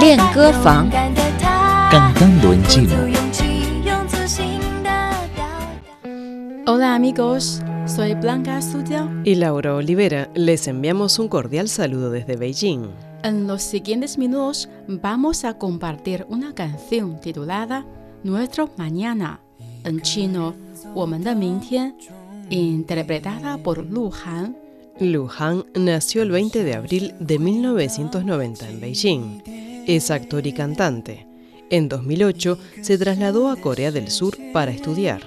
练歌房，cantando en chino。 Hola amigos, soy Blanca Sutiao. y Laura Olivera, les enviamos un cordial saludo desde Beijing. En los siguientes minutos vamos a compartir una canción titulada Nuestro Mañana, en chino, 我们的明天, interpretada por Lu Han. Lu Han nació el 20 de abril de 1990 en Beijing. Es actor y cantante. En 2008 se trasladó a Corea del Sur para estudiar.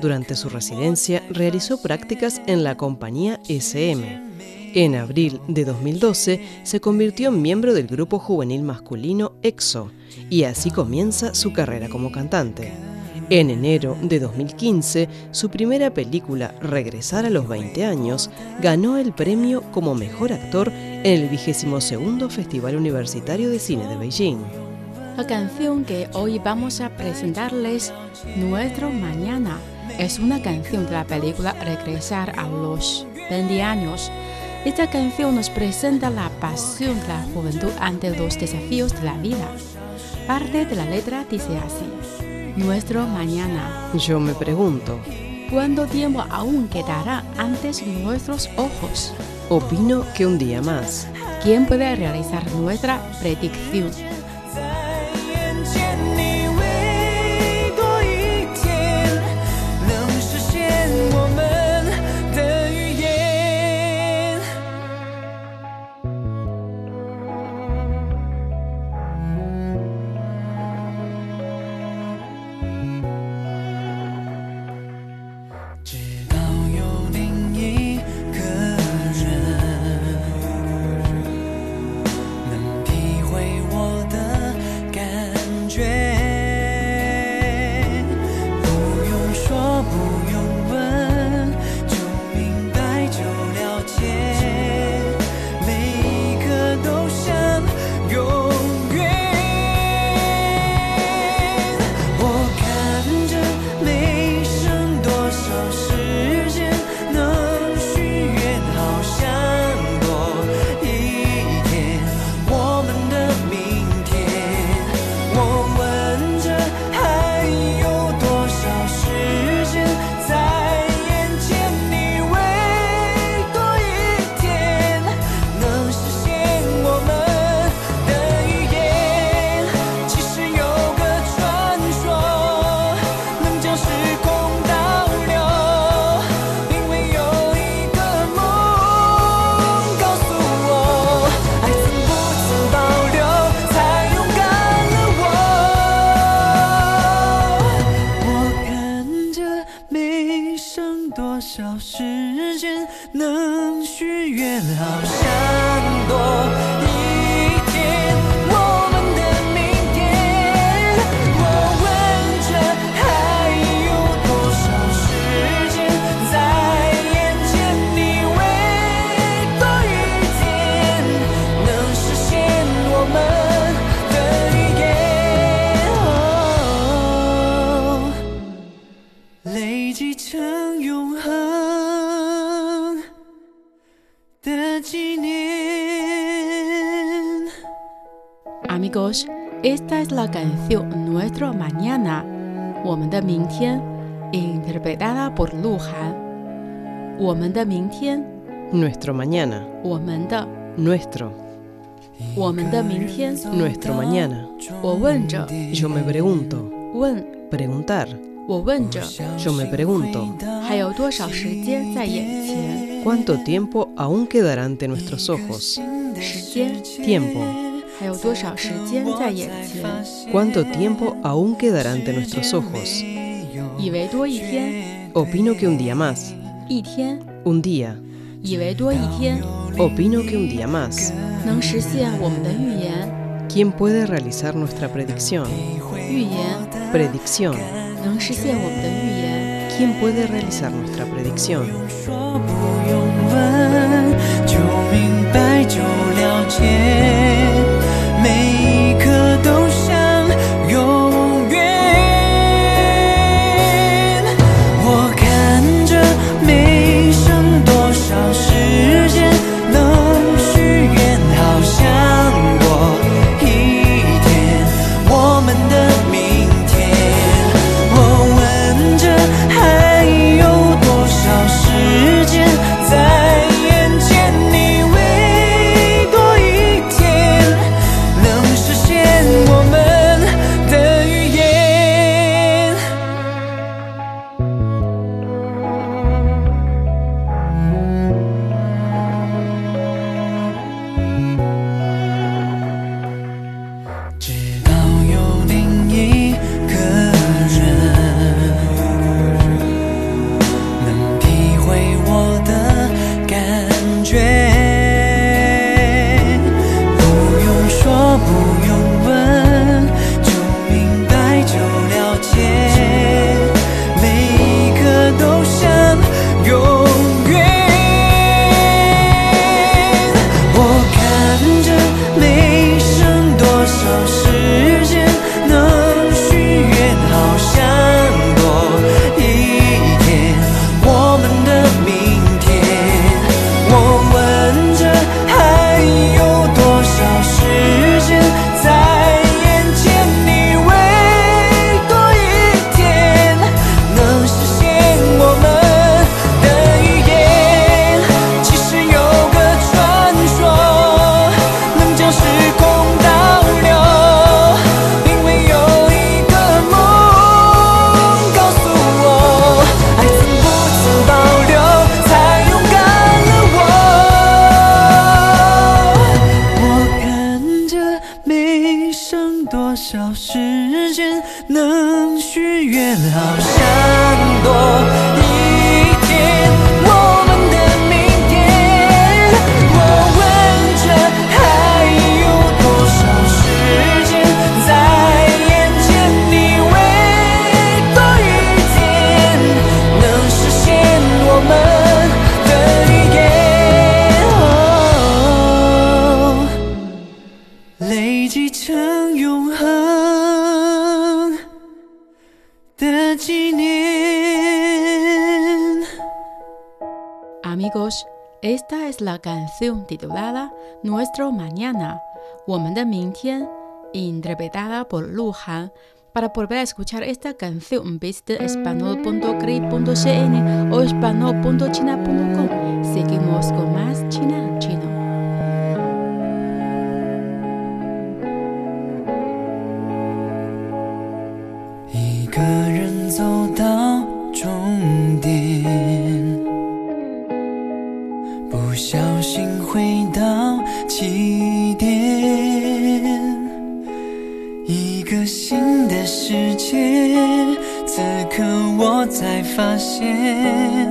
Durante su residencia realizó prácticas en la compañía SM. En abril de 2012 se convirtió en miembro del grupo juvenil masculino EXO y así comienza su carrera como cantante. En enero de 2015, su primera película, Regresar a los 20 años, ganó el premio como mejor actor en el 22 Festival Universitario de Cine de Beijing. La canción que hoy vamos a presentarles, Nuestro Mañana, es una canción de la película Regresar a los 20 años. Esta canción nos presenta la pasión de la juventud ante los desafíos de la vida. Parte de la letra dice así. Nuestro mañana. Yo me pregunto, ¿Cuánto tiempo aún quedará antes nuestros ojos? opino que un día más. ¿Quién puede realizar nuestra predicción? 别留下。Amigos, esta es la canción Nuestro Mañana, 我们的明天, interpretada por Lu Han. 我们的明天, Nuestro mañana, 我们的, nuestro, 我们的明天, nuestro mañana. 我问着, Yo me pregunto, 问, preguntar, 我问着, yo me pregunto, 还有多少时间在眼前？ ¿cuánto tiempo aún quedará ante nuestros ojos? 时间， Tiempo, 还有多少时间在眼前？ ¿cuánto tiempo aún quedará ante nuestros ojos? 以为多一天， Opino que un día más, 一天， un día, 以为多一天， opino que un día más. 能实现我们的预言。 ¿Quién puede realizar nuestra predicción? 预言 Predicción. 能实现我们的预言。 ¿Quién puede realizar nuestra predicción? 说不用问，就明白就了解， 美。时间能许愿好想多 Esta es la canción titulada Nuestro Mañana, Woman interpretada por Luhan. Para volver a escuchar esta canción, visite español.cri.cn o español.china.com. Seguimos con más China. China. again.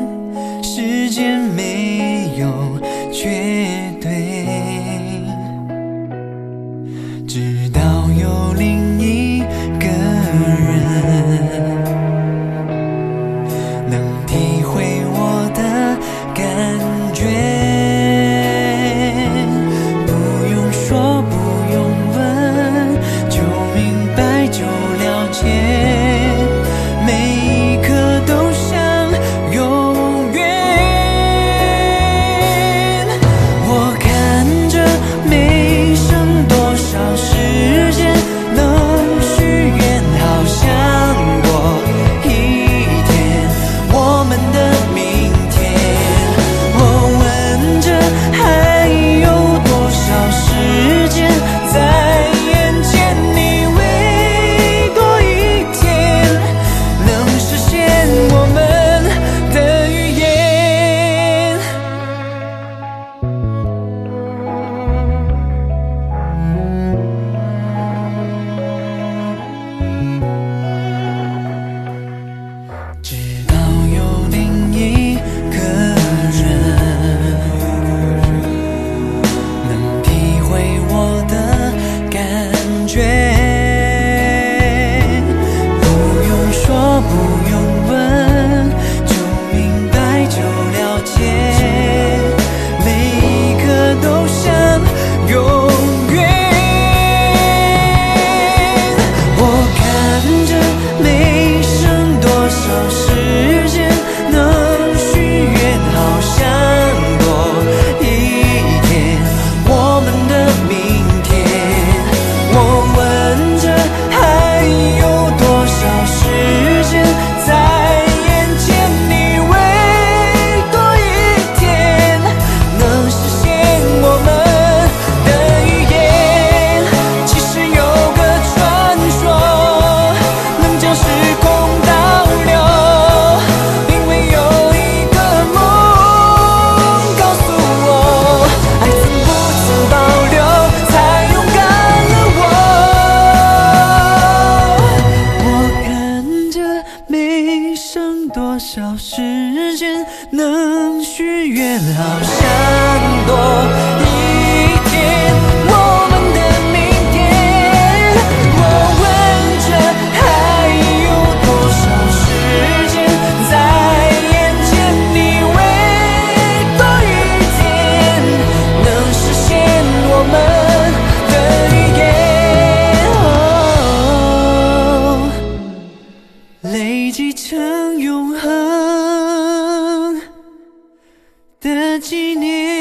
永恒的纪念。